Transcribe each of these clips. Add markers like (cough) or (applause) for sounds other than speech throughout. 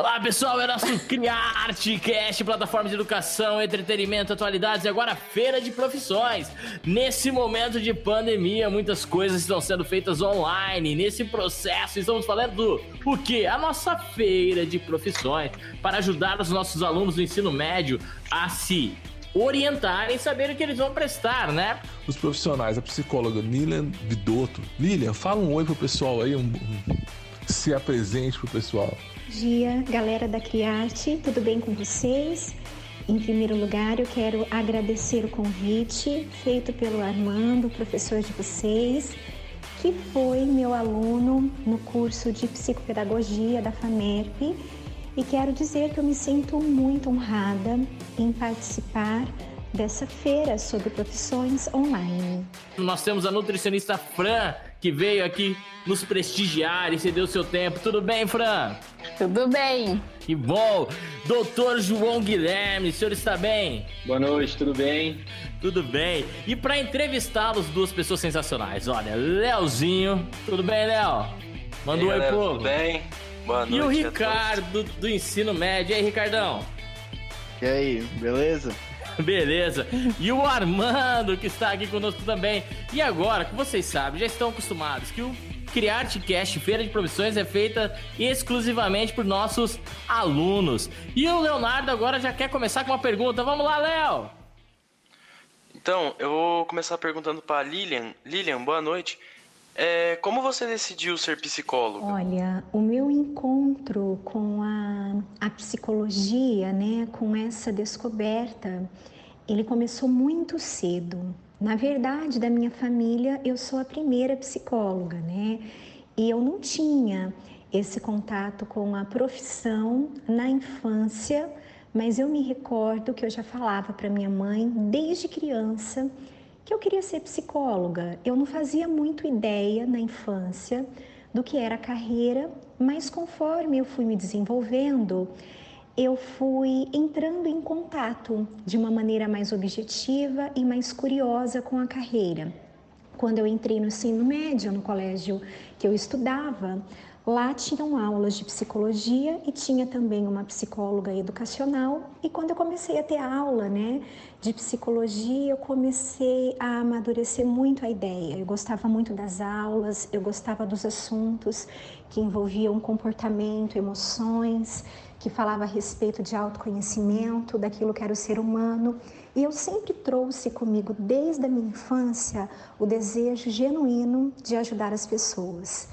Olá pessoal, é nosso (laughs) Criarte Cast, plataforma de educação, entretenimento, atualidades e agora feira de profissões. Nesse momento de pandemia, muitas coisas estão sendo feitas online. Nesse processo, estamos falando do o que? A nossa feira de profissões para ajudar os nossos alunos do ensino médio a se orientarem e saber o que eles vão prestar, né? Os profissionais, a psicóloga Lilian Vidotto. Lilian, fala um oi pro pessoal aí, um, um, se apresente pro pessoal dia, galera da Criarte, tudo bem com vocês? Em primeiro lugar, eu quero agradecer o convite feito pelo Armando, professor de vocês, que foi meu aluno no curso de psicopedagogia da FAMERP, e quero dizer que eu me sinto muito honrada em participar dessa feira sobre profissões online. Nós temos a nutricionista Fran, que veio aqui nos prestigiar e cedeu seu tempo. Tudo bem, Fran? Tudo bem. Que bom. Doutor João Guilherme, o senhor está bem? Boa noite, tudo bem? Tudo bem. E para entrevistá-los, duas pessoas sensacionais. Olha, Leozinho. Tudo bem, Léo? Manda um oi, povo. Tudo bem? Boa noite. E o Ricardo do ensino médio. E aí, Ricardão? E aí, beleza? (laughs) Beleza. E o Armando, que está aqui conosco também. E agora, que vocês sabem, já estão acostumados que o Criarte Cast Feira de Profissões é feita exclusivamente por nossos alunos. E o Leonardo agora já quer começar com uma pergunta. Vamos lá, Léo! Então, eu vou começar perguntando para Lilian. Lilian, boa noite. É, como você decidiu ser psicóloga? Olha, o meu encontro com a, a psicologia, né, com essa descoberta, ele começou muito cedo. Na verdade, da minha família, eu sou a primeira psicóloga, né? E eu não tinha esse contato com a profissão na infância, mas eu me recordo que eu já falava para minha mãe desde criança que eu queria ser psicóloga. Eu não fazia muito ideia na infância do que era a carreira, mas conforme eu fui me desenvolvendo, eu fui entrando em contato de uma maneira mais objetiva e mais curiosa com a carreira. Quando eu entrei no ensino médio, no colégio que eu estudava, Lá tinham aulas de psicologia e tinha também uma psicóloga educacional. E quando eu comecei a ter aula, né, de psicologia, eu comecei a amadurecer muito a ideia. Eu gostava muito das aulas, eu gostava dos assuntos que envolviam comportamento, emoções, que falava a respeito de autoconhecimento, daquilo que era o ser humano. E eu sempre trouxe comigo, desde a minha infância, o desejo genuíno de ajudar as pessoas.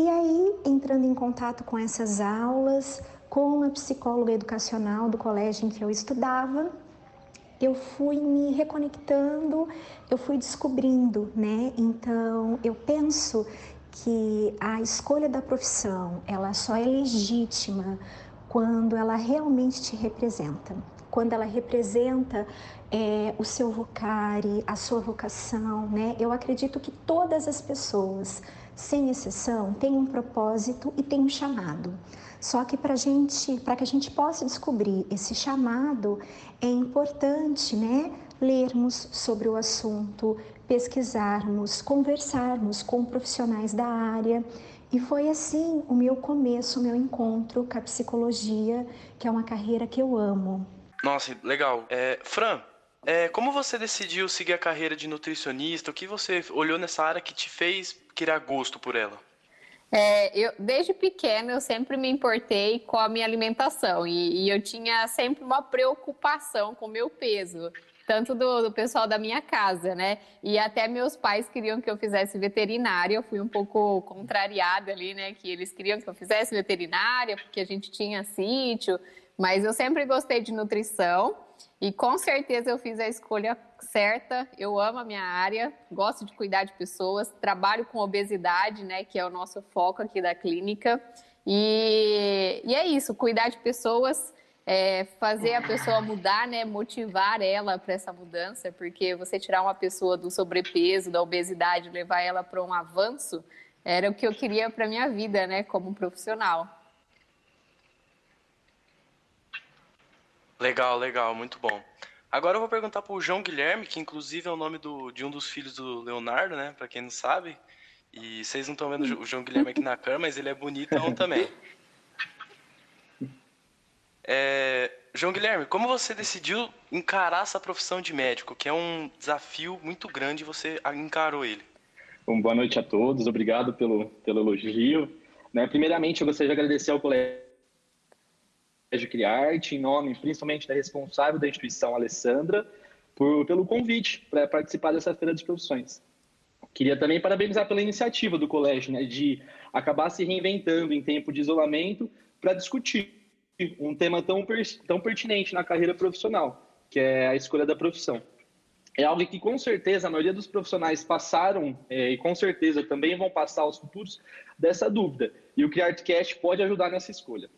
E aí, entrando em contato com essas aulas, com a psicóloga educacional do colégio em que eu estudava, eu fui me reconectando, eu fui descobrindo, né? Então, eu penso que a escolha da profissão, ela só é legítima quando ela realmente te representa. Quando ela representa é, o seu vocário, a sua vocação, né? Eu acredito que todas as pessoas sem exceção, tem um propósito e tem um chamado. Só que para gente, para que a gente possa descobrir esse chamado, é importante, né, lermos sobre o assunto, pesquisarmos, conversarmos com profissionais da área. E foi assim o meu começo, o meu encontro com a psicologia, que é uma carreira que eu amo. Nossa, legal. É, Fran, é, como você decidiu seguir a carreira de nutricionista? O que você olhou nessa área que te fez criar gosto por ela? É, eu, desde pequena eu sempre me importei com a minha alimentação e, e eu tinha sempre uma preocupação com o meu peso, tanto do, do, pessoal da minha casa, né? E até meus pais queriam que eu fizesse veterinária, eu fui um pouco contrariada ali, né? Que eles queriam que eu fizesse veterinária porque a gente tinha sítio, mas eu sempre gostei de nutrição. E com certeza eu fiz a escolha certa. Eu amo a minha área, gosto de cuidar de pessoas, trabalho com obesidade, né, que é o nosso foco aqui da clínica. E, e é isso, cuidar de pessoas, é, fazer a pessoa mudar, né, motivar ela para essa mudança, porque você tirar uma pessoa do sobrepeso, da obesidade, levar ela para um avanço, era o que eu queria para minha vida, né, como profissional. Legal, legal, muito bom. Agora eu vou perguntar para o João Guilherme, que inclusive é o nome do, de um dos filhos do Leonardo, né? Para quem não sabe. E vocês não estão vendo o João Guilherme aqui na câmera, mas ele é bonitão (laughs) também. É, João Guilherme, como você decidiu encarar essa profissão de médico, que é um desafio muito grande, você encarou ele? Bom, boa noite a todos, obrigado pelo, pelo elogio. Né, primeiramente, eu gostaria de agradecer ao Colégio Criarte, em nome principalmente da responsável da instituição, Alessandra, por, pelo convite para participar dessa feira de profissões. Queria também parabenizar pela iniciativa do colégio, né, de acabar se reinventando em tempo de isolamento para discutir um tema tão, tão pertinente na carreira profissional, que é a escolha da profissão. É algo que, com certeza, a maioria dos profissionais passaram é, e, com certeza, também vão passar aos futuros dessa dúvida. E o CriArtCast pode ajudar nessa escolha.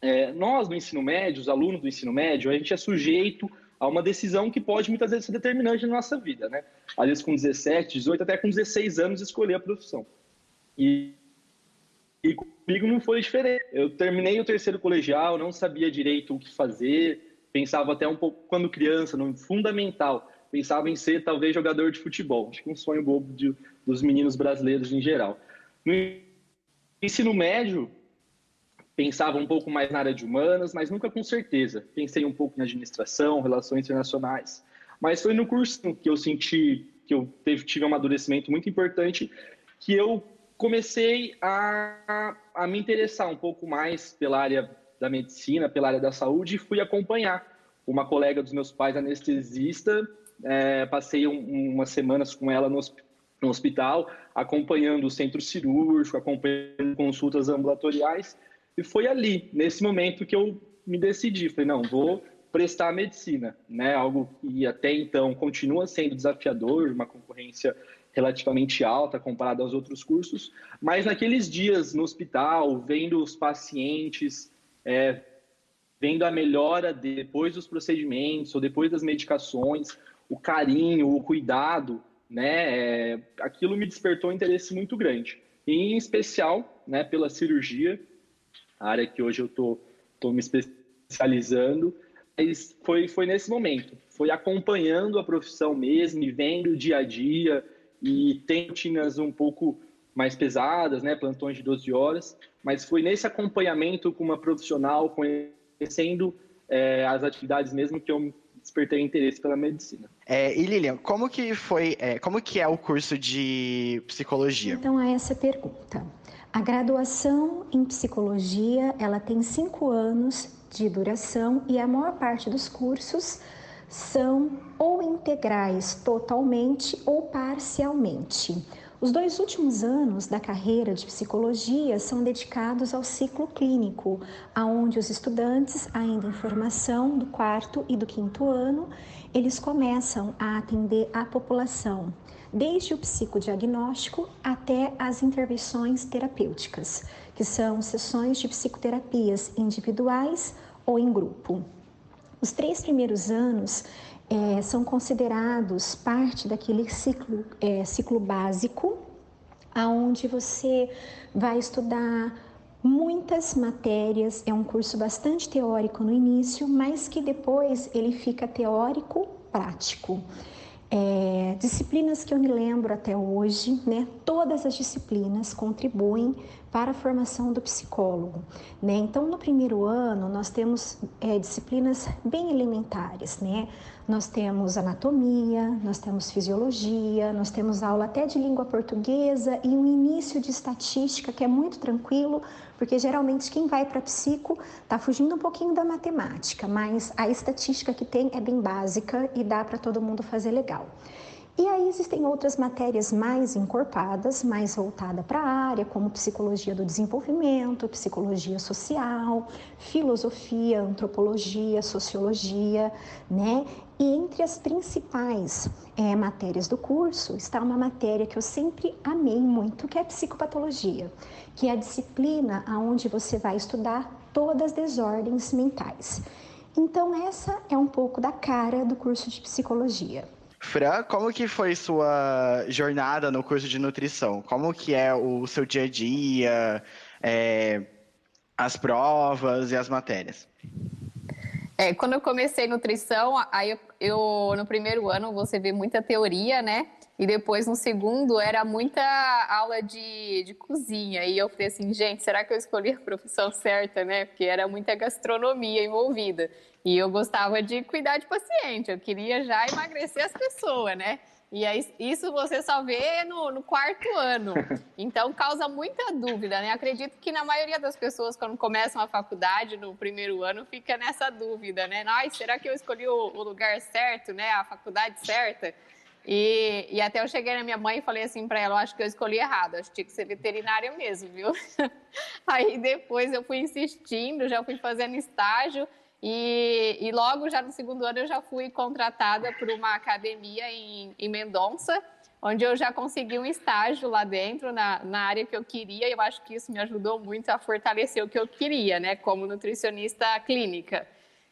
É, nós, do ensino médio, os alunos do ensino médio, a gente é sujeito a uma decisão que pode, muitas vezes, ser determinante na nossa vida. Né? Às vezes, com 17, 18, até com 16 anos, escolher a profissão. E e comigo não foi diferente. Eu terminei o terceiro colegial, não sabia direito o que fazer, pensava até um pouco, quando criança, no fundamental, pensava em ser talvez jogador de futebol. Acho que um sonho bobo de, dos meninos brasileiros em geral. No ensino médio, pensava um pouco mais na área de humanas, mas nunca com certeza. Pensei um pouco em administração, relações internacionais. Mas foi no curso que eu senti que eu teve, tive um amadurecimento muito importante, que eu comecei a, a me interessar um pouco mais pela área da medicina, pela área da saúde, e fui acompanhar uma colega dos meus pais, anestesista. É, passei um, umas semanas com ela no, no, hospital, acompanhando o centro cirúrgico, acompanhando consultas ambulatoriais. E foi ali, nesse momento, que eu me decidi. Falei, não, vou prestar medicina, né? Algo que até então continua sendo desafiador, uma concorrência relativamente alta comparada aos outros cursos, mas naqueles dias no hospital, vendo os pacientes, é, vendo a melhora depois dos procedimentos ou depois das medicações, o carinho, o cuidado, né, é, aquilo me despertou um interesse muito grande. Em especial, né, pela cirurgia, a área que hoje eu tô, tô me especializando, mas foi, foi nesse momento, foi acompanhando a profissão mesmo e vendo o dia a dia, e tem rotinas um pouco mais pesadas, né, plantões de 12 horas, mas foi nesse acompanhamento com uma profissional, conhecendo é, as atividades mesmo que eu despertei interesse pela medicina. É, e Lilian, como que foi, é, como que é o curso de psicologia? Então, a essa pergunta. A graduação em psicologia, ela tem cinco anos de duração e a maior parte dos cursos são ou integrais totalmente ou parcialmente. Os dois últimos anos da carreira de psicologia são dedicados ao ciclo clínico, aonde os estudantes, ainda em formação do quarto e do quinto ano, eles começam a atender a população, desde o psicodiagnóstico até as intervenções terapêuticas, que são sessões de psicoterapias individuais ou em grupo. Os três primeiros anos é, são considerados parte daquele ciclo, é, ciclo básico, aonde você vai estudar muitas matérias. É um curso bastante teórico no início, mas que depois ele fica teórico prático. É, disciplinas que eu me lembro até hoje, né? Todas as disciplinas contribuem para a formação do psicólogo, né? Então, no primeiro ano, nós temos é, disciplinas bem elementares, né? Nós temos anatomia, nós temos fisiologia, nós temos aula até de língua portuguesa e um início de estatística que é muito tranquilo, porque geralmente quem vai para psico está fugindo um pouquinho da matemática, mas a estatística que tem é bem básica e dá para todo mundo fazer legal. E aí existem outras matérias mais encorpadas, mais voltada para a área, como psicologia do desenvolvimento, psicologia social, filosofia, antropologia, sociologia, né? E entre as principais é, matérias do curso está uma matéria que eu sempre amei muito, que é psicopatologia, que é a disciplina aonde você vai estudar todas as desordens mentais. Então essa é um pouco da cara do curso de psicologia. Fran, como que foi sua jornada no curso de nutrição? Como que é o seu dia a dia, é, as provas e as matérias? É, quando eu comecei nutrição, aí eu, eu, no primeiro ano você vê muita teoria, né? E depois, no segundo, era muita aula de, de cozinha. E eu falei assim, gente, será que eu escolhi a profissão certa, né? Porque era muita gastronomia envolvida. E eu gostava de cuidar de paciente, eu queria já emagrecer as pessoas, né? E aí, isso você só vê no, no, quarto ano. (laughs) Então, causa muita dúvida, né? Acredito que na maioria das pessoas, quando começam a faculdade, no primeiro ano, fica nessa dúvida, né? Ai, será que eu escolhi o, o lugar certo, né? A faculdade certa? E, e, até eu cheguei na minha mãe e falei assim para ela, acho que eu escolhi errado, acho que tinha que ser veterinária mesmo, viu? (laughs) Aí depois eu fui insistindo, já fui fazendo estágio e, e, logo já no segundo ano eu já fui contratada por uma academia em, em Mendonça, onde eu já consegui um estágio lá dentro, na, na área que eu queria, e eu acho que isso me ajudou muito a fortalecer o que eu queria, né, como nutricionista clínica.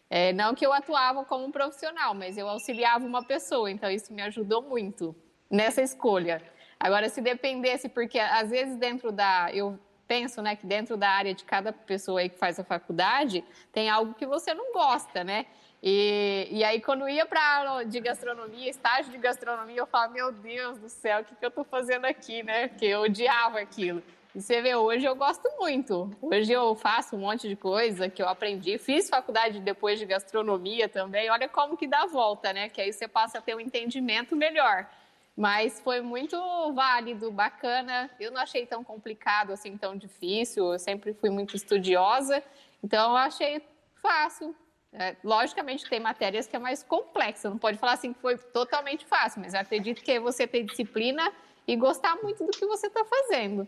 É, não que eu atuava como profissional, mas eu auxiliava uma pessoa, então isso me ajudou muito nessa escolha. Agora, se dependesse, porque às vezes dentro da. Eu penso, né, que dentro da área de cada pessoa aí que faz a faculdade, tem algo que você não gosta, né? E, e aí, quando ia para aula de gastronomia, estágio de gastronomia, eu falava, meu Deus do céu, o que, que eu estou fazendo aqui, né? Porque eu odiava aquilo. E você vê, hoje eu gosto muito. Hoje eu faço um monte de coisa que eu aprendi. Fiz faculdade depois de gastronomia também. Olha como que dá a volta, né? Que aí você passa a ter um entendimento melhor. Mas foi muito válido, bacana. Eu não achei tão complicado, assim, tão difícil. Eu sempre fui muito estudiosa, então eu achei fácil. É, logicamente, tem matérias que é mais complexa. Não pode falar assim que foi totalmente fácil, mas acredito que é você ter disciplina e gostar muito do que você está fazendo.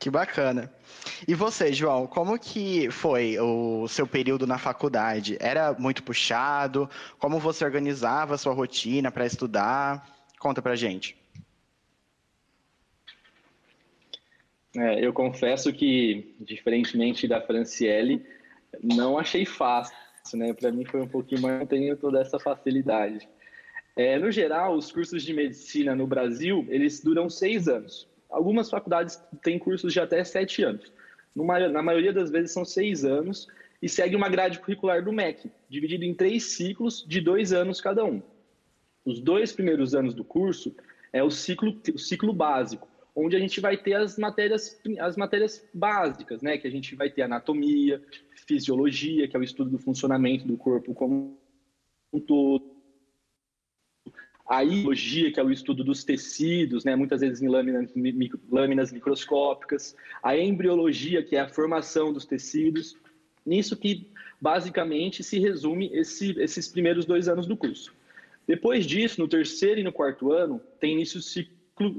Que bacana. E você, João, como que foi o seu período na faculdade? Era muito puxado? Como você organizava a sua rotina para estudar? Conta pra gente. É, eu confesso que, diferentemente da Franciele, não achei fácil, né? Para mim foi um pouquinho mais, tenho toda essa facilidade. É, no geral, os cursos de medicina no Brasil, eles duram seis anos. Algumas faculdades têm cursos de até sete anos. Na maioria das vezes são seis anos e segue uma grade curricular do MEC, dividido em três ciclos de dois anos cada um. Os dois primeiros anos do curso é o ciclo, o ciclo básico, onde a gente vai ter as matérias, as matérias básicas, né? Que a gente vai ter anatomia, fisiologia, que é o estudo do funcionamento do corpo como um todo, a iologia, que é o estudo dos tecidos, né, muitas vezes em lâminas, lâminas microscópicas, a embriologia, que é a formação dos tecidos, nisso que basicamente se resume esse, esses primeiros dois anos do curso. Depois disso, no terceiro e no quarto ano, tem início o ciclo,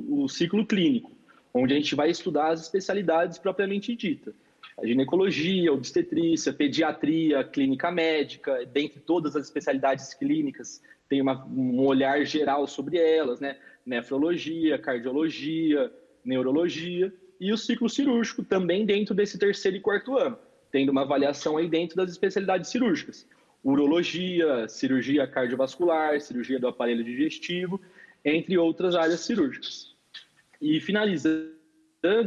o ciclo clínico, onde a gente vai estudar as especialidades propriamente dita. A ginecologia, obstetrícia, pediatria, clínica médica, dentre todas as especialidades clínicas, tem uma, um olhar geral sobre elas, né? Nefrologia, cardiologia, neurologia e o ciclo cirúrgico também dentro desse terceiro e quarto ano, tendo uma avaliação aí dentro das especialidades cirúrgicas. Urologia, cirurgia cardiovascular, cirurgia do aparelho digestivo, entre outras áreas cirúrgicas. E finalizando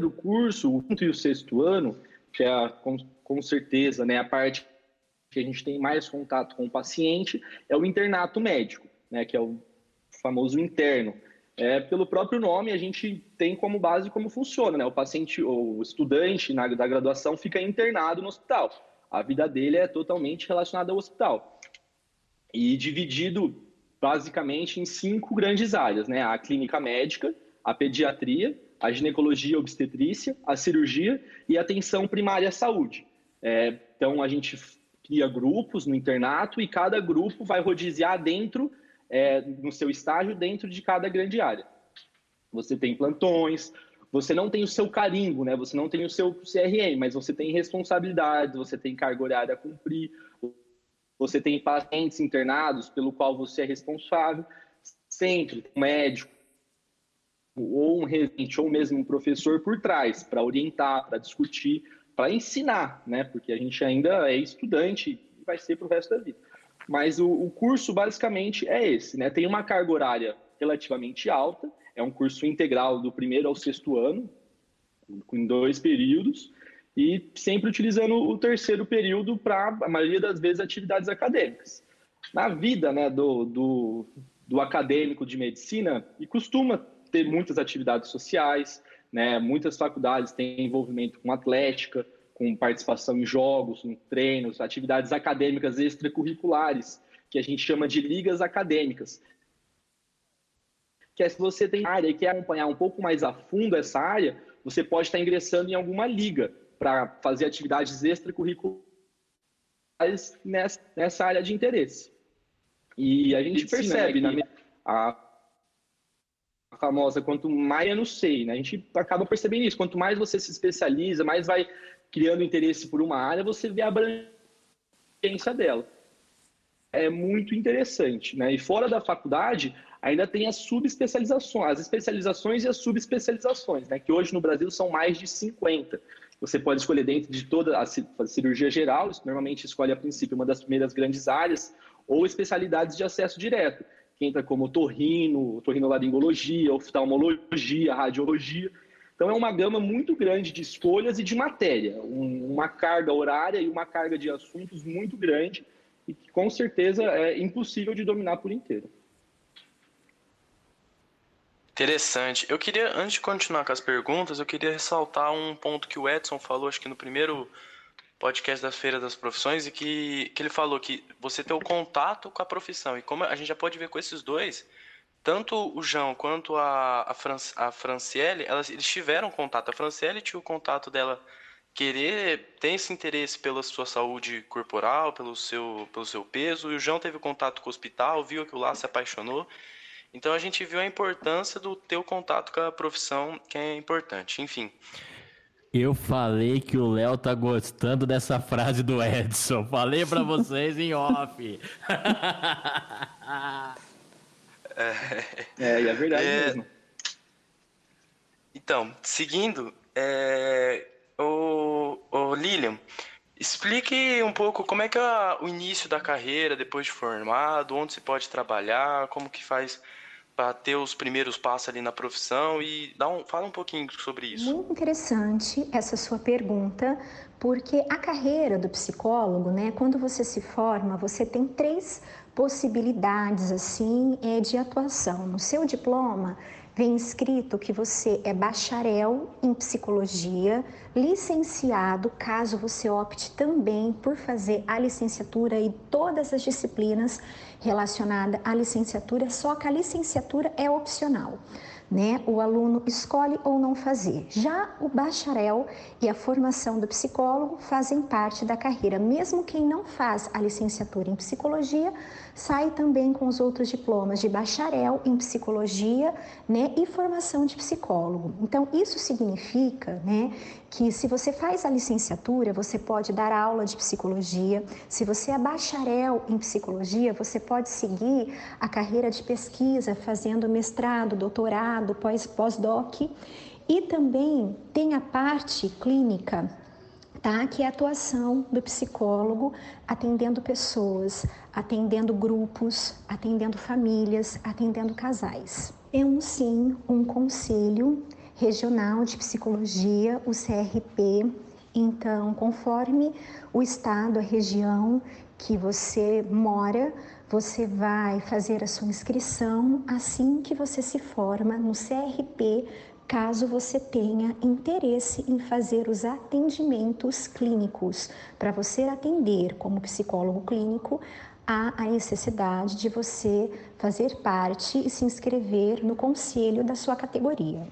o curso, o quinto e o sexto ano, que é a, com, com certeza né, a parte que a gente tem mais contato com o paciente é o internato médico, né, que é o famoso interno. É, pelo próprio nome, a gente tem como base como funciona, né? O paciente, o estudante na, da graduação fica internado no hospital. A vida dele é totalmente relacionada ao hospital. E dividido basicamente em cinco grandes áreas, né? A clínica médica, a pediatria, a ginecologia obstetrícia, a cirurgia e a atenção primária à saúde. É, então, a gente cria grupos no internato e cada grupo vai rodiziar dentro, é, no seu estágio, dentro de cada grande área. Você tem plantões, você não tem o seu carimbo, né? Você não tem o seu CRM, mas você tem responsabilidades, você tem carga horária a cumprir, você tem pacientes internados pelo qual você é responsável, sempre um médico ou um residente ou mesmo um professor por trás para orientar, para discutir, para ensinar, né? Porque a gente ainda é estudante e vai ser para o resto da vida. Mas o, o, curso basicamente é esse, né? Tem uma carga horária relativamente alta, é um curso integral do primeiro ao sexto ano, em dois períodos, e sempre utilizando o terceiro período para, a maioria das vezes, atividades acadêmicas. Na vida né, do, do, do acadêmico de medicina e costuma ter muitas atividades sociais, né? Muitas faculdades têm envolvimento com atlética, com participação em jogos, em treinos, atividades acadêmicas extracurriculares, que a gente chama de ligas acadêmicas. Que é se você tem área e quer acompanhar um pouco mais a fundo essa área, você pode estar ingressando em alguma liga para fazer atividades extracurriculares nessa, nessa área de interesse. E a gente Medicina, percebe né, a famosa quanto mais eu não sei, né? A gente acaba percebendo isso. Quanto mais você se especializa, mais vai criando interesse por uma área, você vê a abrangência dela. É muito interessante, né? E fora da faculdade, ainda tem as subespecializações, as especializações e as subespecializações, né? Que hoje no Brasil são mais de 50. Você pode escolher dentro de toda a cirurgia geral, normalmente escolhe a princípio uma das primeiras grandes áreas, ou especialidades de acesso direto, que entra como torrino, torrinolaringologia, oftalmologia, radiologia. Então é uma gama muito grande de escolhas e de matéria, uma carga horária e uma carga de assuntos muito grande e que com certeza é impossível de dominar por inteiro. Interessante. Eu queria, antes de continuar com as perguntas, eu queria ressaltar um ponto que o Edson falou, acho que no primeiro podcast da Feira das Profissões, e que, que ele falou que você tem o contato com a profissão. E como a gente já pode ver com esses dois, tanto o João quanto a, a, Fran, a Franciele, elas, eles tiveram contato. A Franciele tinha o contato dela querer ter esse interesse pela sua saúde corporal, pelo seu, pelo seu peso, e o João teve contato com o hospital, viu aquilo lá, se apaixonou. Então a gente viu a importância do ter o contato com a profissão, que é importante. Enfim. Eu falei que o Léo tá gostando dessa frase do Edson. Falei para vocês em off. é, é, é verdade é... mesmo. Então, seguindo, é... o, o Lilian, explique um pouco como é que é o início da carreira depois de formado, onde se pode trabalhar, como que faz para ter os primeiros passos ali na profissão e dá um, fala um pouquinho sobre isso. Muito interessante essa sua pergunta, porque a carreira do psicólogo, né, quando você se forma, você tem três possibilidades assim é, de atuação. No seu diploma vem escrito que você é bacharel em psicologia, licenciado, caso você opte também por fazer a licenciatura e todas as disciplinas relacionadas à licenciatura, só que a licenciatura é opcional né? O aluno escolhe ou não fazer. Já o bacharel e a formação do psicólogo fazem parte da carreira. Mesmo quem não faz a licenciatura em psicologia, sai também com os outros diplomas de bacharel em psicologia, né, e formação de psicólogo. Então, isso significa, né, que se você faz a licenciatura, você pode dar aula de psicologia. Se você é bacharel em psicologia, você pode seguir a carreira de pesquisa, fazendo mestrado, doutorado, pós-doc. E também tem a parte clínica, tá? Que é a atuação do psicólogo atendendo pessoas, atendendo grupos, atendendo famílias, atendendo casais. Temos sim um conselho regional de psicologia, o CRP. Então, conforme o estado, a região que você mora, você vai fazer a sua inscrição assim que você se forma no CRP, caso você tenha interesse em fazer os atendimentos clínicos. Para você atender como psicólogo clínico, há a necessidade de você fazer parte e se inscrever no conselho da sua categoria.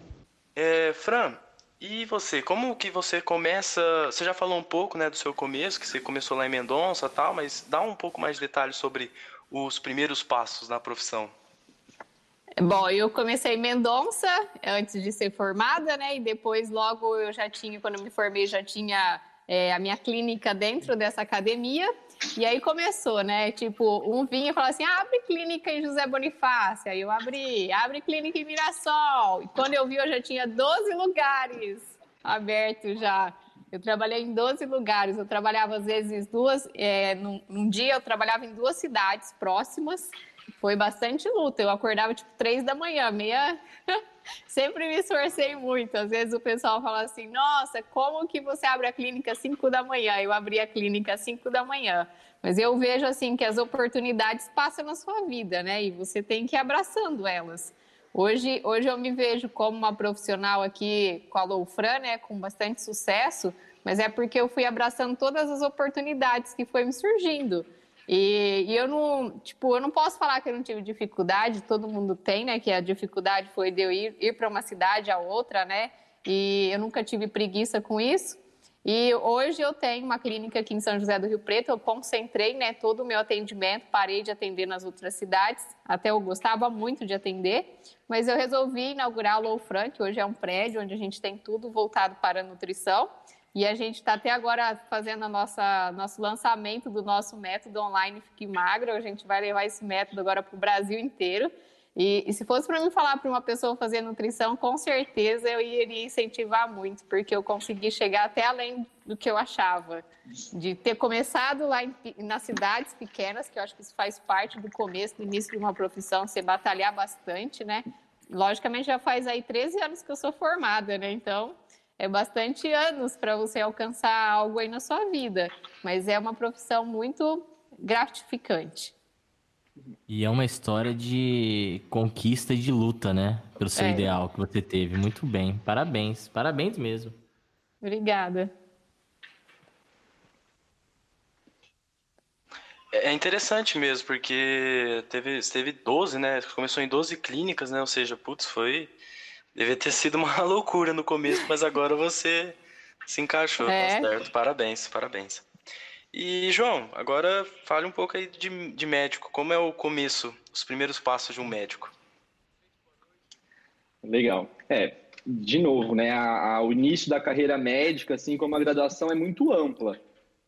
É, Fran, e você? Como que você começa? Você já falou um pouco, né, do seu começo, que você começou lá em Mendonça, tal, mas dá um pouco mais de detalhes sobre os primeiros passos na profissão. Bom, eu comecei em Mendonça antes de ser formada, né? E depois, logo eu já tinha, quando eu me formei, já tinha é, a minha clínica dentro dessa academia. E aí começou, né? Tipo, um vinha e falava assim: abre clínica em José Bonifácio. Aí eu abri, abre clínica em Mirassol. E quando eu vi, eu já tinha 12 lugares abertos já. Eu trabalhei em 12 lugares. Eu trabalhava, às vezes, duas. É, num, num dia eu trabalhava em duas cidades próximas. Foi bastante luta. Eu acordava tipo três da manhã, meia (laughs) sempre me esforcei muito. Às vezes o pessoal fala assim: nossa, como que você abre a clínica às 5 da manhã? Eu abri a clínica às 5 da manhã. Mas eu vejo assim que as oportunidades passam na sua vida, né? E você tem que ir abraçando elas. Hoje, hoje eu me vejo como uma profissional aqui com a Loufran, né, com bastante sucesso, mas é porque eu fui abraçando todas as oportunidades que foi me surgindo. E, e, eu não, tipo, eu não posso falar que eu não tive dificuldade, todo mundo tem, né? Que a dificuldade foi de eu ir, ir para uma cidade a outra, né? E eu nunca tive preguiça com isso. E hoje eu tenho uma clínica aqui em São José do Rio Preto, eu concentrei né, todo o meu atendimento, parei de atender nas outras cidades, até eu gostava muito de atender, mas eu resolvi inaugurar o Low Front, hoje é um prédio onde a gente tem tudo voltado para a nutrição, e a gente está até agora fazendo a nossa nosso lançamento do nosso método online Fique Magro, a gente vai levar esse método agora para o Brasil inteiro, e, e, se fosse para mim falar para uma pessoa fazer nutrição, com certeza eu iria incentivar muito, porque eu consegui chegar até além do que eu achava. De ter começado lá em, nas cidades pequenas, que eu acho que isso faz parte do começo, do início de uma profissão, você batalhar bastante, né? Logicamente já faz aí 13 anos que eu sou formada, né? Então é bastante anos para você alcançar algo aí na sua vida, mas é uma profissão muito gratificante. E é uma história de conquista e de luta, né? Pelo seu é. ideal que você teve. Muito bem. Parabéns. Parabéns mesmo. Obrigada. É interessante mesmo, porque teve, teve 12, né? Começou em 12 clínicas, né? Ou seja, putz, foi. Devia ter sido uma (laughs) loucura no começo, mas agora você se encaixou, tá é. tá certo? Parabéns, parabéns. E, João, agora fale um pouco aí de, de médico. Como é o começo, os primeiros passos de um médico? Legal. É, de novo, né, a, a, o início da carreira médica, assim como a graduação, é muito ampla.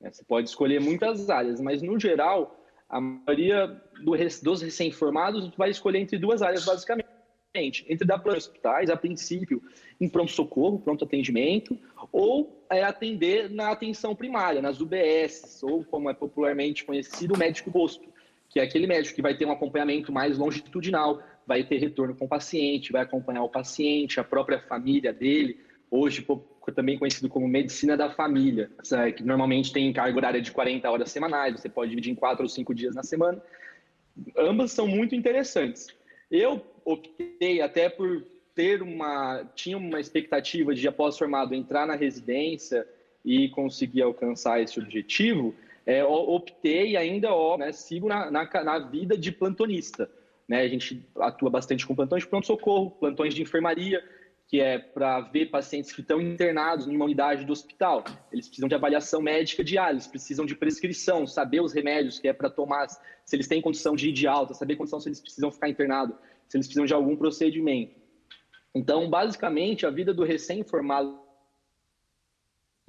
Né? Você pode escolher muitas áreas, mas no geral, a maioria do, dos recém-formados vai escolher entre duas áreas, basicamente entre dar para hospitais, a princípio, em pronto-socorro, pronto-atendimento, ou é, atender na atenção primária, nas UBS, ou como é popularmente conhecido, o médico posto, que é aquele médico que vai ter um acompanhamento mais longitudinal, vai ter retorno com o paciente, vai acompanhar o paciente, a própria família dele, hoje também conhecido como medicina da família, que normalmente tem carga horária de 40 horas semanais, você pode dividir em 4 ou 5 dias na semana. Ambas são muito interessantes. Eu optei até por ter uma tinha uma expectativa de após formado entrar na residência e conseguir alcançar esse objetivo, é, optei ainda ó, né, sigo na, na, na, vida de plantonista. Né? A gente atua bastante com plantões de pronto-socorro, plantões de enfermaria, que é para ver pacientes que estão internados em uma unidade do hospital. Eles precisam de avaliação médica diária, eles precisam de prescrição, saber os remédios que é para tomar, se eles têm condição de ir de alta, saber condição se eles precisam ficar internados, se eles precisam de algum procedimento. Então, basicamente, a vida do recém-formado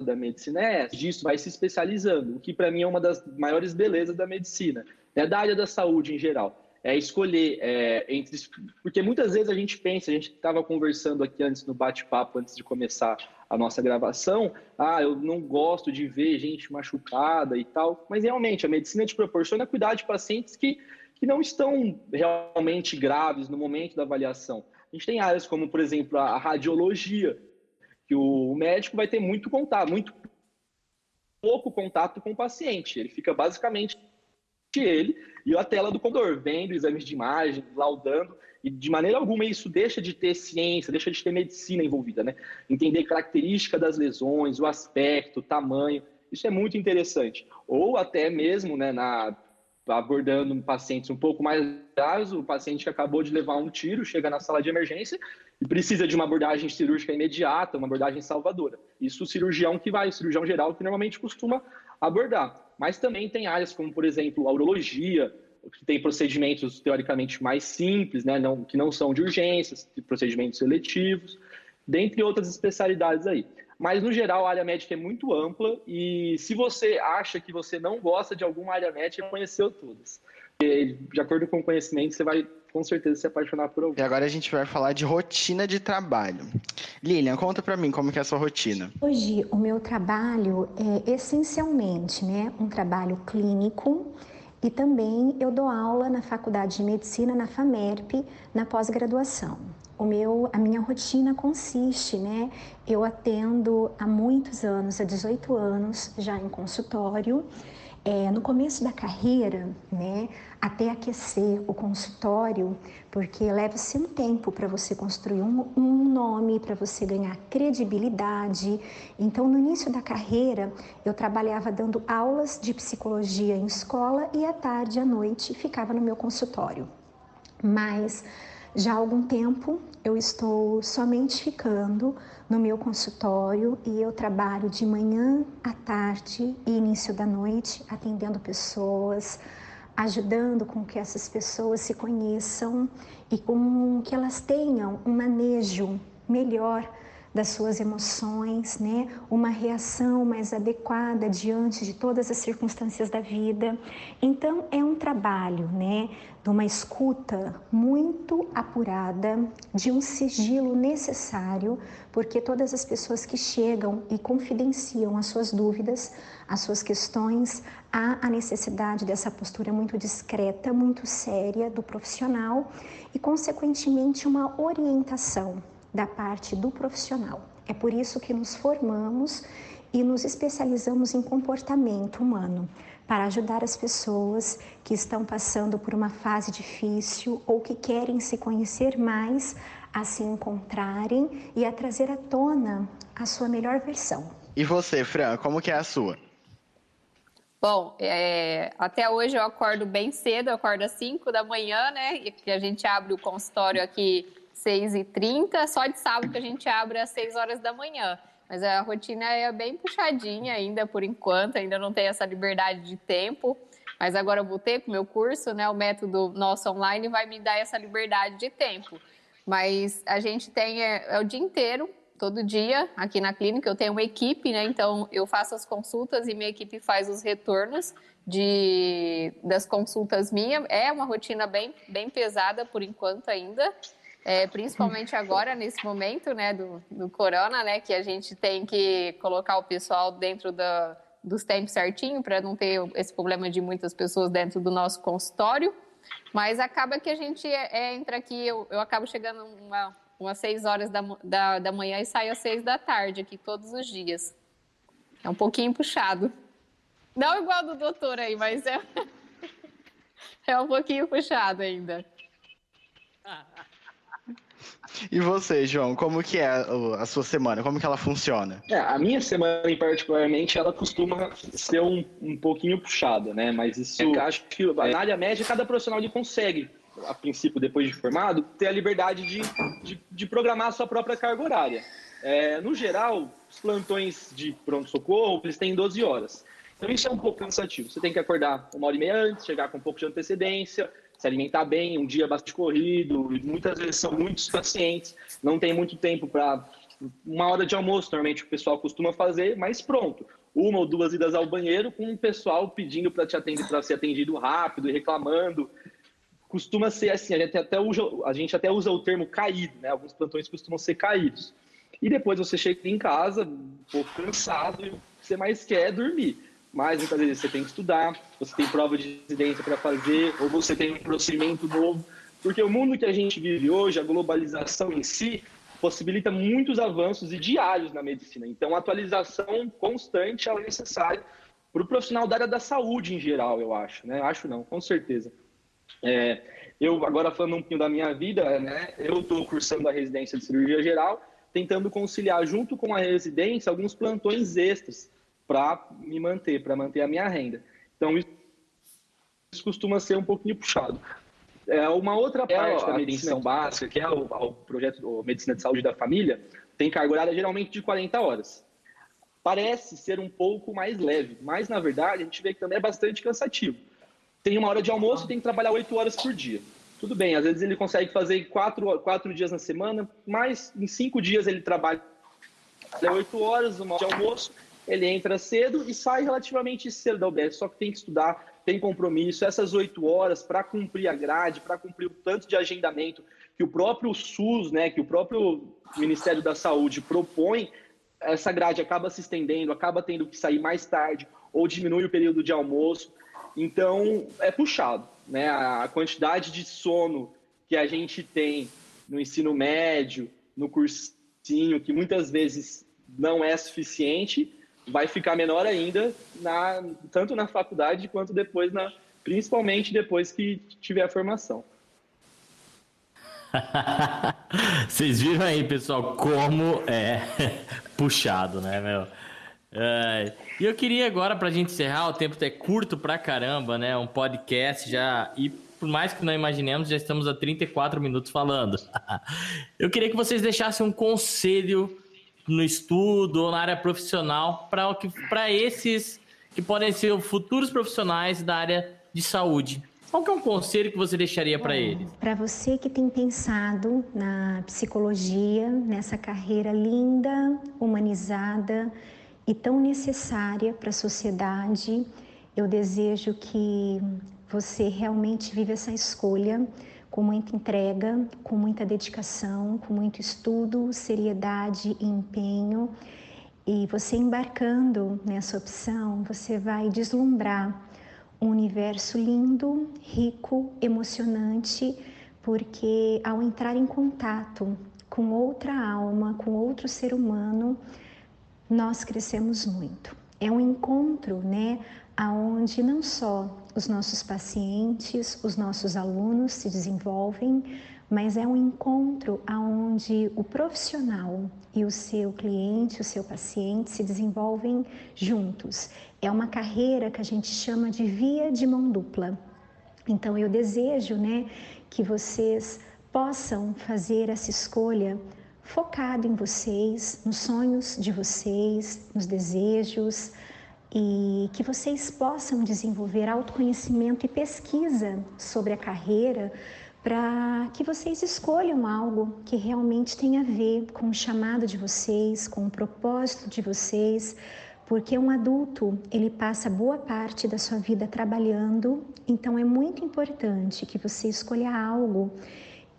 da medicina é essa. Disso vai se especializando, o que para mim é uma das maiores belezas da medicina, é da área da saúde em geral é escolher é, entre. Porque muitas vezes a gente pensa, a gente estava conversando aqui antes no bate-papo, antes de começar a nossa gravação, ah, eu não gosto de ver gente machucada e tal, mas realmente a medicina te proporciona cuidar de pacientes que, que não estão realmente graves no momento da avaliação. A gente tem áreas como, por exemplo, a radiologia, que o médico vai ter muito contato, muito pouco contato com o paciente. Ele fica basicamente ele e a tela do computador, vendo exames de imagem, laudando, e de maneira alguma isso deixa de ter ciência, deixa de ter medicina envolvida, né? Entender característica das lesões, o aspecto, o tamanho, isso é muito interessante. Ou até mesmo, né, na, abordando pacientes um pouco mais graves, o paciente que acabou de levar um tiro, chega na sala de emergência e precisa de uma abordagem cirúrgica imediata, uma abordagem salvadora. Isso o cirurgião que vai, o cirurgião geral que normalmente costuma abordar. Mas também tem áreas como, por exemplo, a urologia, que tem procedimentos teoricamente mais simples, né, não, que não são de urgências, procedimentos seletivos, dentre outras especialidades aí. Mas, no geral, a área médica é muito ampla e se você acha que você não gosta de alguma área médica, conheceu todas. E, de acordo com o conhecimento, você vai com certeza se apaixonar por alguém. E agora a gente vai falar de rotina de trabalho. Lilian, conta para mim como que é a sua rotina. Hoje o meu trabalho é essencialmente, né, um trabalho clínico e também eu dou aula na Faculdade de Medicina na FAMERP, na pós-graduação. O meu, a minha rotina consiste, né? Eu atendo há muitos anos, há 18 anos, já em consultório. É, no começo da carreira, né, até aquecer o consultório, porque leva-se um tempo para você construir um, um nome, para você ganhar credibilidade. Então, no início da carreira, eu trabalhava dando aulas de psicologia em escola e à tarde, à noite, ficava no meu consultório. Mas já há algum tempo eu estou somente ficando no meu consultório e eu trabalho de manhã à tarde e início da noite atendendo pessoas, ajudando com que essas pessoas se conheçam e com que elas tenham um manejo melhor das suas emoções, né? Uma reação mais adequada diante de todas as circunstâncias da vida. Então é um trabalho, né? De uma escuta muito apurada, de um sigilo necessário, porque todas as pessoas que chegam e confidenciam as suas dúvidas, as suas questões, há a necessidade dessa postura muito discreta, muito séria do profissional e, consequentemente, uma orientação da parte do profissional. É por isso que nos formamos e nos especializamos em comportamento humano, para ajudar as pessoas que estão passando por uma fase difícil ou que querem se conhecer mais, a se encontrarem e a trazer à tona a sua melhor versão. E você, Fran, como que é a sua? Bom, é, até hoje eu acordo bem cedo, eu acordo às 5 da manhã, né? E a gente abre o consultório aqui 6h30, só de sábado que a gente abre às 6 horas da manhã. Mas a rotina é bem puxadinha ainda, por enquanto, ainda não tem essa liberdade de tempo. Mas agora eu voltei com o meu curso, né? O método nosso online vai me dar essa liberdade de tempo. Mas a gente tem é, é o dia inteiro, todo dia, aqui na clínica. Eu tenho uma equipe, né? Então eu faço as consultas e minha equipe faz os retornos de, das consultas minhas. É uma rotina bem, bem pesada por enquanto ainda é, principalmente agora, nesse momento né, do, do corona, né, que a gente tem que colocar o pessoal dentro da, dos tempos certinho para não ter esse problema de muitas pessoas dentro do nosso consultório. Mas acaba que a gente é, é, entra aqui, eu, eu acabo chegando uma, umas seis horas da, da, da manhã e saio às seis da tarde aqui todos os dias. É um pouquinho puxado. Não igual do doutor aí, mas é, (laughs) é um pouquinho puxado ainda. E você, João, como que é a sua semana? Como que ela funciona? É, a minha semana, em particularmente, ela costuma ser um, um pouquinho puxada, né? Mas isso, é, acho que na área média, cada profissional ele consegue, a princípio, depois de formado, ter a liberdade de, de, de programar a sua própria carga horária. É, no geral, os plantões de pronto-socorro, eles têm 12 horas. Então isso é um pouco cansativo. Você tem que acordar uma hora e meia antes, chegar com um pouco de antecedência, se alimentar bem, um dia bastante corrido, muitas vezes são muitos pacientes, não tem muito tempo para uma hora de almoço, normalmente o pessoal costuma fazer, mas pronto, uma ou duas idas ao banheiro com o pessoal pedindo para ser atendido rápido e reclamando. Costuma ser assim, a gente, até usa, a gente até usa o termo caído, né? Alguns plantões costumam ser caídos. E depois você chega em casa, um pouco cansado, e você mais quer dormir mas muitas vezes você tem que estudar, você tem prova de residência para fazer, ou você tem um procedimento novo. Porque o mundo que a gente vive hoje, a globalização em si, possibilita muitos avanços e diários na medicina. Então, atualização constante é necessária para o profissional da área da saúde em geral, eu acho. Né? Acho não, com certeza. É, eu, agora falando um pouquinho da minha vida, né? eu estou cursando a residência de cirurgia geral, tentando conciliar junto com a residência alguns plantões extras para me manter, para manter a minha renda. Então, isso costuma ser um pouquinho puxado. É, uma outra é parte é da medicina básica, que é o, o projeto o Medicina de Saúde da Família, tem carga horária geralmente de 40 horas. Parece ser um pouco mais leve, mas na verdade a gente vê que também é bastante cansativo. Tem uma hora de almoço e tem que trabalhar 8 horas por dia. Tudo bem, às vezes ele consegue fazer quatro, quatro dias na semana, mas em cinco dias ele trabalha 8 horas, uma hora de almoço, ele entra cedo e sai relativamente cedo da UBS, só que tem que estudar, tem compromisso, essas oito horas para cumprir a grade, para cumprir o tanto de agendamento que o próprio SUS, né, que o próprio Ministério da Saúde propõe, essa grade acaba se estendendo, acaba tendo que sair mais tarde ou diminui o período de almoço. Então, é puxado, né? A quantidade de sono que a gente tem no ensino médio, no cursinho, que muitas vezes não é suficiente, vai ficar menor ainda, na, tanto na faculdade quanto depois, na, principalmente depois que tiver a formação. (laughs) Vocês viram aí, pessoal, como é (laughs) puxado, né, meu? É, e eu queria agora, para a gente encerrar, o tempo é curto pra caramba, né? Um podcast já. E por mais que não imaginemos, já estamos a 34 minutos falando. (laughs) eu queria que vocês deixassem um conselho no estudo ou na área profissional para esses que podem ser futuros profissionais da área de saúde. Qual que é um conselho que você deixaria para eles? Para você que tem pensado na psicologia, nessa carreira linda, humanizada e tão necessária para a sociedade, eu desejo que você realmente viva essa escolha com muita entrega, com muita dedicação, com muito estudo, seriedade e empenho. E você embarcando nessa opção, você vai deslumbrar um universo lindo, rico, emocionante, porque ao entrar em contato com outra alma, com outro ser humano, nós crescemos muito. É um encontro, né, aonde não só os nossos pacientes, os nossos alunos se desenvolvem, mas é um encontro aonde o profissional e o seu cliente, o seu paciente se desenvolvem juntos. É uma carreira que a gente chama de via de mão dupla. Então eu desejo, né, que vocês possam fazer essa escolha focado em vocês, nos sonhos de vocês, nos desejos, e que vocês possam desenvolver autoconhecimento e pesquisa sobre a carreira para que vocês escolham algo que realmente tenha a ver com o chamado de vocês, com o propósito de vocês, porque um adulto, ele passa boa parte da sua vida trabalhando, então é muito importante que você escolha algo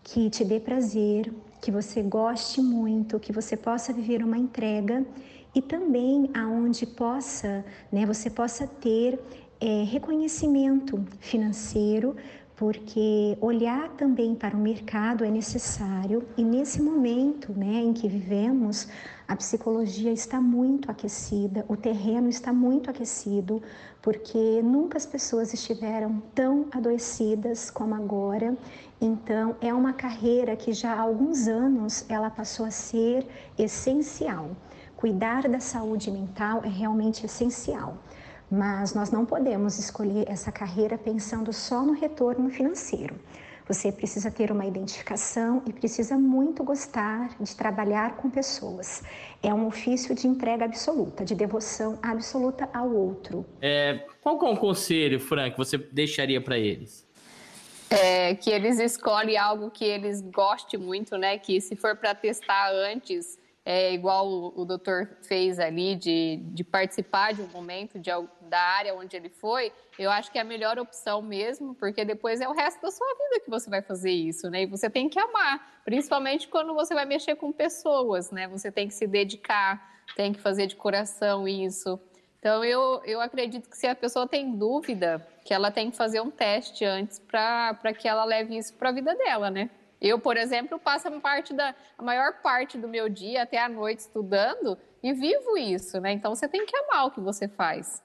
que te dê prazer, que você goste muito, que você possa viver uma entrega e também aonde possa, né, você possa ter é, reconhecimento financeiro, porque olhar também para o mercado é necessário e nesse momento, né, em que vivemos, a psicologia está muito aquecida, o terreno está muito aquecido, porque nunca as pessoas estiveram tão adoecidas como agora. Então, é uma carreira que já há alguns anos ela passou a ser essencial. Cuidar da saúde mental é realmente essencial, mas nós não podemos escolher essa carreira pensando só no retorno financeiro. Você precisa ter uma identificação e precisa muito gostar de trabalhar com pessoas. É um ofício de entrega absoluta, de devoção absoluta ao outro. É, qual é o conselho, Frank, que você deixaria para eles? É, que eles escolhem algo que eles gostem muito, né? Que se for para testar antes, é, igual o, o doutor fez ali, de, de participar de um momento de, da área onde ele foi, eu acho que é a melhor opção mesmo, porque depois é o resto da sua vida que você vai fazer isso, né? E você tem que amar, principalmente quando você vai mexer com pessoas, né? Você tem que se dedicar, tem que fazer de coração isso. Então, eu, eu acredito que se a pessoa tem dúvida, que ela tem que fazer um teste antes para que ela leve isso para a vida dela, né? Eu, por exemplo, passo a, parte da, a maior parte do meu dia até a noite estudando e vivo isso, né? Então você tem que amar o que você faz.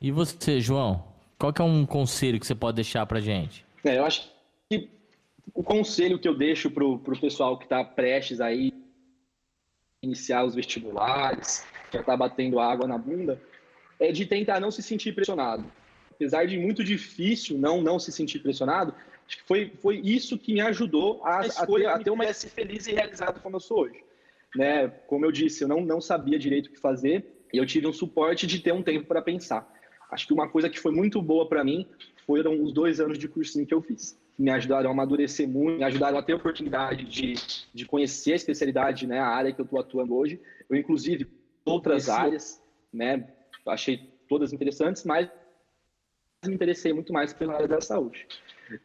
E você, João? Qual que é um conselho que você pode deixar pra gente? É, eu acho que o conselho que eu deixo pro, pro pessoal que está prestes aí iniciar os vestibulares, já está batendo água na bunda, é de tentar não se sentir pressionado. Apesar de muito difícil não não se sentir pressionado, Acho que foi, foi isso que me ajudou a, a, ter, a ter uma S feliz e realizada como eu sou hoje. Né? Como eu disse, eu não, não sabia direito o que fazer e eu tive um suporte de ter um tempo para pensar. Acho que uma coisa que foi muito boa para mim foram os dois anos de cursinho que eu fiz. Me ajudaram a amadurecer muito, me ajudaram a ter a oportunidade de, de conhecer a especialidade, né, a área que eu estou atuando hoje. Eu, inclusive, outras Esse... áreas, né, achei todas interessantes, mas me interessei muito mais pela área da saúde.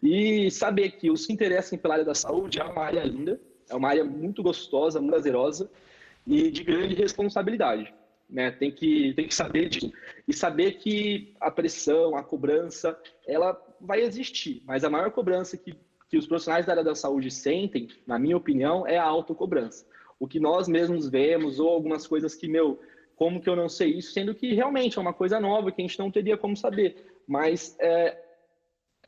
E saber que os que interessam pela área da saúde é uma área linda, é uma área muito gostosa, muito prazerosa e de grande responsabilidade. Né? Tem, que, tem que saber disso. E saber que a pressão, a cobrança, ela vai existir, mas a maior cobrança que, que os profissionais da área da saúde sentem, na minha opinião, é a autocobrança. O que nós mesmos vemos, ou algumas coisas que, meu, como que eu não sei isso, sendo que realmente é uma coisa nova que a gente não teria como saber. Mas é,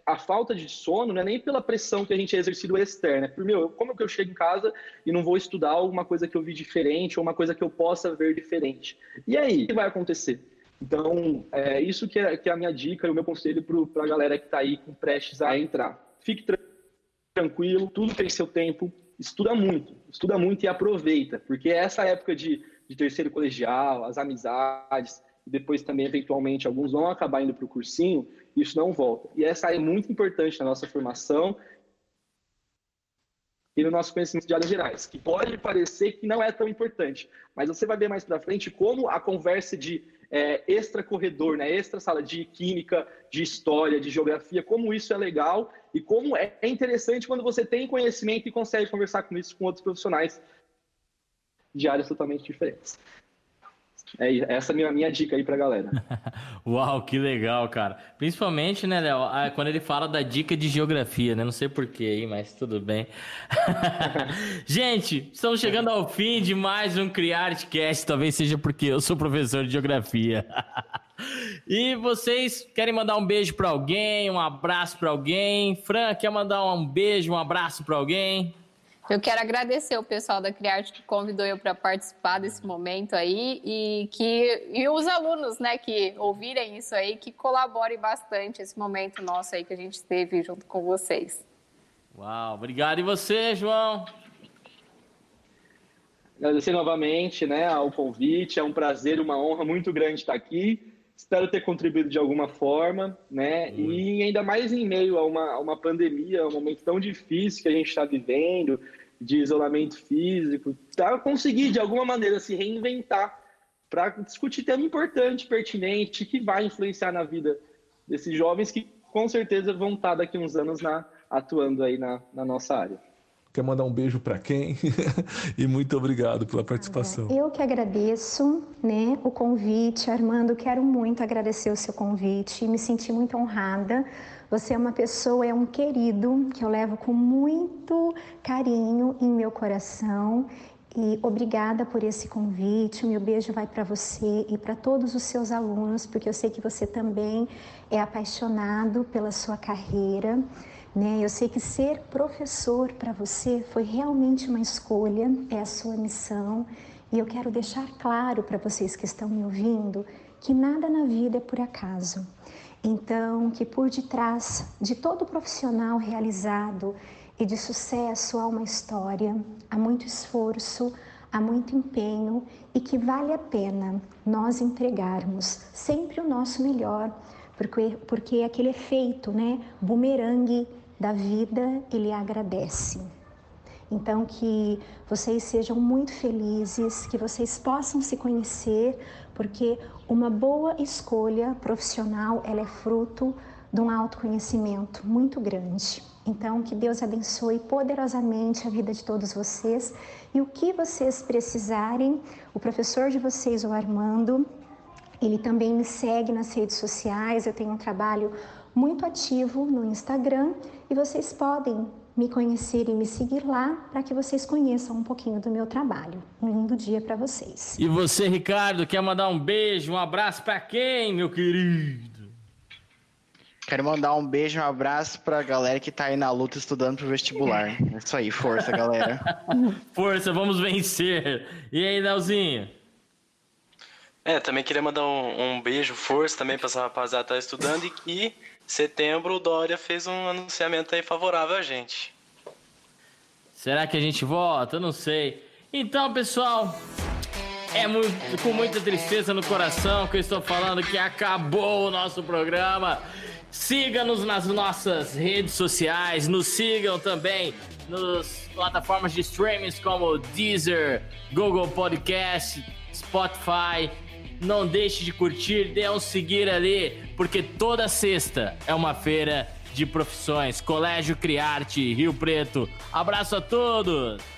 a falta de sono não é nem pela pressão que a gente é exercido externa, é por, meu, como que eu chego em casa e não vou estudar alguma coisa que eu vi diferente ou uma coisa que eu possa ver diferente? E aí, o que vai acontecer? Então, é isso que é, que é a minha dica e o meu conselho para a galera que está aí com prestes a entrar. Fique tranquilo, tudo tem seu tempo, estuda muito, estuda muito e aproveita, porque essa época de, de terceiro colegial, as amizades, depois também, eventualmente, alguns vão acabar indo para o cursinho, isso não volta. E essa é muito importante na nossa formação e no nosso conhecimento de áreas gerais, que pode parecer que não é tão importante, mas você vai ver mais para frente como a conversa de é, extra corredor, né, extra sala de química, de história, de geografia, como isso é legal e como é interessante quando você tem conhecimento e consegue conversar com isso com outros profissionais de áreas totalmente diferentes. É essa é a minha, minha dica aí pra galera. (laughs) Uau, que legal, cara. Principalmente, né, Léo, quando ele fala da dica de geografia, né? Não sei porquê aí, mas tudo bem. (laughs) Gente, estamos chegando ao fim de mais um CriArtCast. Talvez seja porque eu sou professor de geografia. (laughs) e vocês querem mandar um beijo para alguém, um abraço para alguém? Fran, quer mandar um beijo, um abraço para alguém? Eu quero agradecer o pessoal da Criarte que convidou eu para participar desse momento aí e que e os alunos, né, que ouvirem isso aí, que colaborem bastante esse momento nosso aí que a gente teve junto com vocês. Uau, obrigado. E você, João? Agradecer novamente, né, ao convite. É um prazer, uma honra muito grande estar aqui. Espero ter contribuído de alguma forma, né? E ainda mais em meio a uma, a uma pandemia, um momento tão difícil que a gente está vivendo, de isolamento físico, para conseguir de alguma maneira se reinventar para discutir tema importante, pertinente, que vai influenciar na vida desses jovens que com certeza vão estar daqui uns anos na, atuando aí na, na nossa área. Quer mandar um beijo para quem? (laughs) e muito obrigado pela participação. Eu que agradeço, né, o convite, Armando, quero muito agradecer o seu convite, me senti muito honrada. Você é uma pessoa, é um querido que eu levo com muito carinho em meu coração. E obrigada por esse convite. Meu beijo vai para você e para todos os seus alunos, porque eu sei que você também é apaixonado pela sua carreira. Né? Eu sei que ser professor para você foi realmente uma escolha, é a sua missão. E eu quero deixar claro para vocês que estão me ouvindo que nada na vida é por acaso. Então, que por detrás de todo profissional realizado e de sucesso há uma história, há muito esforço, há muito empenho e que vale a pena nós entregarmos sempre o nosso melhor, porque, porque aquele efeito, né, bumerangue da vida, ele agradece. Então, que vocês sejam muito felizes, que vocês possam se conhecer, porque uma boa escolha profissional, ela é fruto de um autoconhecimento muito grande. Então, que Deus abençoe poderosamente a vida de todos vocês e o que vocês precisarem, o professor de vocês, o Armando, ele também me segue nas redes sociais, eu tenho um trabalho muito ativo no Instagram e vocês podem me conhecer e me seguir lá para que vocês conheçam um pouquinho do meu trabalho. Um lindo dia para vocês. E você, Ricardo, quer mandar um beijo, um abraço para quem, meu querido? Quero mandar um beijo, um abraço para a galera que está aí na luta estudando pro vestibular. É isso aí, força, galera. (laughs) força, vamos vencer. E aí, Nelzinho? É, também queria mandar um, um beijo, força também para essa rapaziada que tá estudando e que setembro o Dória fez um anunciamento aí favorável a gente. Será que a gente vota? Eu não sei. Então, pessoal, é muito, com muita tristeza no coração que eu estou falando que acabou o nosso programa. Siga-nos nas nossas redes sociais, nos sigam também nas plataformas de streamings como Deezer, Google Podcast, Spotify não deixe de curtir, dê um seguir ali, porque toda sexta é uma feira de profissões. Colégio Criarte, Rio Preto. Abraço a todos!